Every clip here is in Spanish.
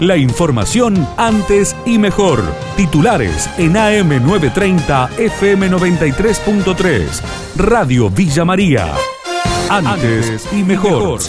La información antes y mejor. Titulares en AM930 FM93.3. Radio Villa María. Antes y mejor.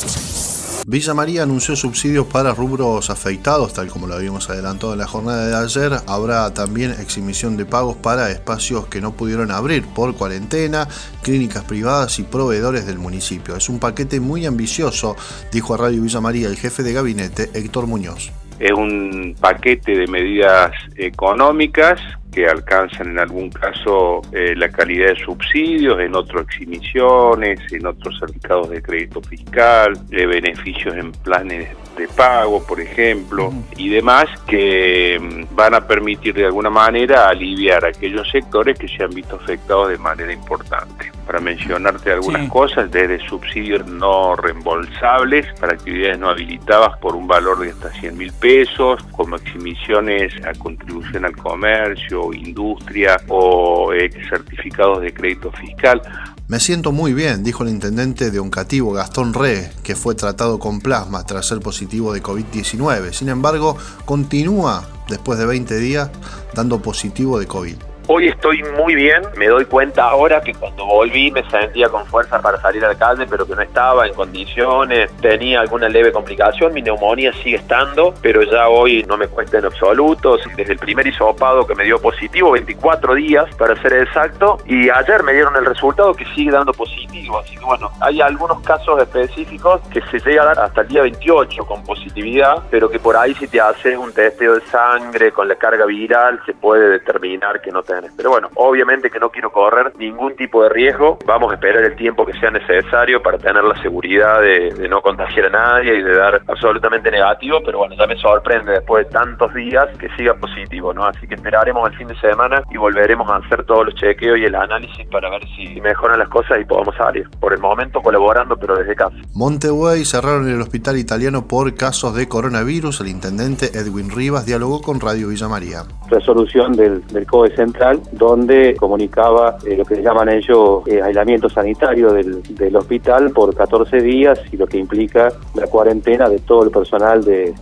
Villa María anunció subsidios para rubros afeitados, tal como lo habíamos adelantado en la jornada de ayer. Habrá también exhibición de pagos para espacios que no pudieron abrir por cuarentena, clínicas privadas y proveedores del municipio. Es un paquete muy ambicioso, dijo a Radio Villa María el jefe de gabinete, Héctor Muñoz. Es un paquete de medidas económicas que alcanzan en algún caso eh, la calidad de subsidios, en otros exhibiciones, en otros certificados de crédito fiscal, de beneficios en planes de pago, por ejemplo, y demás, que mm, van a permitir de alguna manera aliviar a aquellos sectores que se han visto afectados de manera importante. Para mencionarte algunas cosas, desde subsidios no reembolsables para actividades no habilitadas por un valor de hasta 100 mil pesos, como exhibiciones a contribución al comercio, industria o eh, certificados de crédito fiscal. Me siento muy bien, dijo el intendente de Oncativo, Gastón Re, que fue tratado con plasma tras ser positivo de COVID-19. Sin embargo, continúa, después de 20 días, dando positivo de COVID. Hoy estoy muy bien, me doy cuenta ahora que cuando volví me sentía con fuerza para salir al calle, pero que no estaba en condiciones, tenía alguna leve complicación, mi neumonía sigue estando, pero ya hoy no me cuesta en absoluto. Desde el primer hisopado que me dio positivo, 24 días para ser exacto, y ayer me dieron el resultado que sigue dando positivo. Así que bueno, hay algunos casos específicos que se llega a dar hasta el día 28 con positividad, pero que por ahí si te haces un testeo de sangre con la carga viral se puede determinar que no te pero bueno, obviamente que no quiero correr ningún tipo de riesgo. Vamos a esperar el tiempo que sea necesario para tener la seguridad de, no contagiar a nadie y de dar absolutamente negativo. Pero bueno, ya me sorprende después de tantos días que siga positivo, ¿no? Así que esperaremos el fin de semana y volveremos a hacer todos los chequeos y el análisis para ver si mejoran las cosas y podamos salir. Por el momento colaborando, pero desde casa. Montevideo cerraron el hospital italiano por casos de coronavirus. El intendente Edwin Rivas dialogó con Radio Villa María. Resolución del, del COE Central donde comunicaba eh, lo que llaman ellos eh, aislamiento sanitario del, hospital por 14 días y lo que implica la cuarentena de todo el personal del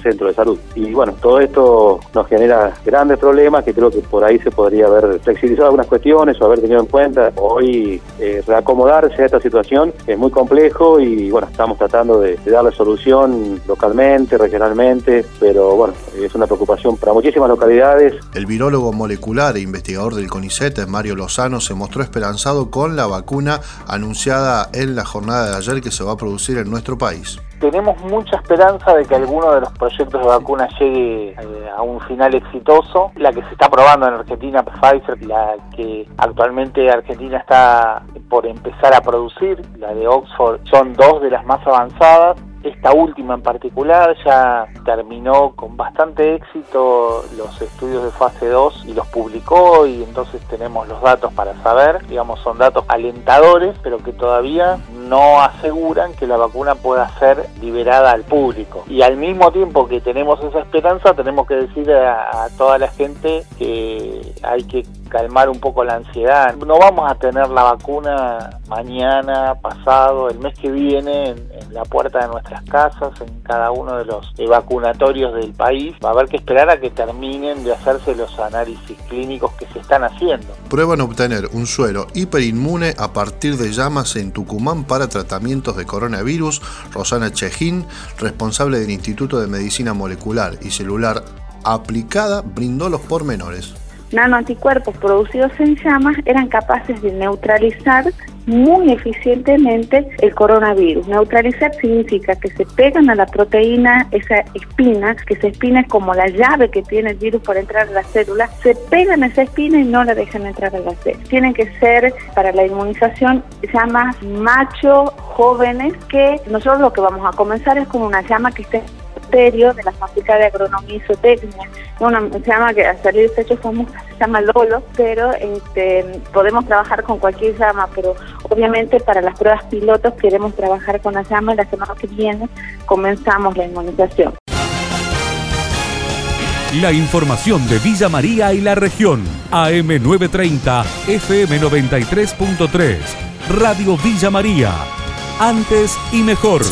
centro de salud. Y bueno, todo esto nos genera grandes problemas que creo que por ahí se podría haber flexibilizado algunas cuestiones o haber tenido en cuenta. Hoy eh, reacomodarse a esta situación es muy complejo y bueno, estamos tratando de, de darle solución localmente, regionalmente, pero bueno, es una preocupación para muchísimas localidades. El virólogo molecular e investigador del CONICET, Mario Lozano, se mostró esperanzado con la vacuna anunciada en la jornada de ayer que se va a producir en nuestro país tenemos mucha esperanza de que alguno de los proyectos de vacuna llegue eh, a un final exitoso. La que se está probando en Argentina, Pfizer, la que actualmente Argentina está por empezar a producir, la de Oxford, son dos de las más avanzadas. Esta última en particular ya terminó con bastante éxito los estudios de fase 2 y los publicó y entonces tenemos los datos para saber, digamos son datos alentadores pero que todavía no aseguran que la vacuna pueda ser liberada al público. Y al mismo tiempo que tenemos esa esperanza tenemos que decir a, toda la gente que hay que calmar un poco la ansiedad. No vamos a tener la vacuna mañana, pasado, el mes que viene en, la puerta de nuestras casas, en cada uno de los vacunatorios del país. Va a haber que esperar a que terminen de hacerse los análisis clínicos que se están haciendo. Prueban obtener un suero hiperinmune a partir de llamas en Tucumán para tratamientos de coronavirus. Rosana Chejín, responsable del Instituto de Medicina Molecular y Celular Aplicada, brindó los pormenores nanoanticuerpos producidos en llamas eran capaces de neutralizar muy eficientemente el coronavirus. Neutralizar significa que se pegan a la proteína, esa espina, que esa espina es como la llave que tiene el virus para entrar a la célula, se pegan a esa espina y no la dejan entrar a la célula. Tienen que ser para la inmunización llamas macho jóvenes que nosotros lo que vamos a comenzar es con una llama que esté de la Facultad de Agronomía y Zootecnia, una llama que a salir de hecho famosa se llama Lolo, pero este, podemos trabajar con cualquier llama, pero obviamente para las pruebas pilotos queremos trabajar con la llama y la semana que viene comenzamos la inmunización. La información de Villa María y la región, AM930, FM93.3, Radio Villa María, antes y mejor.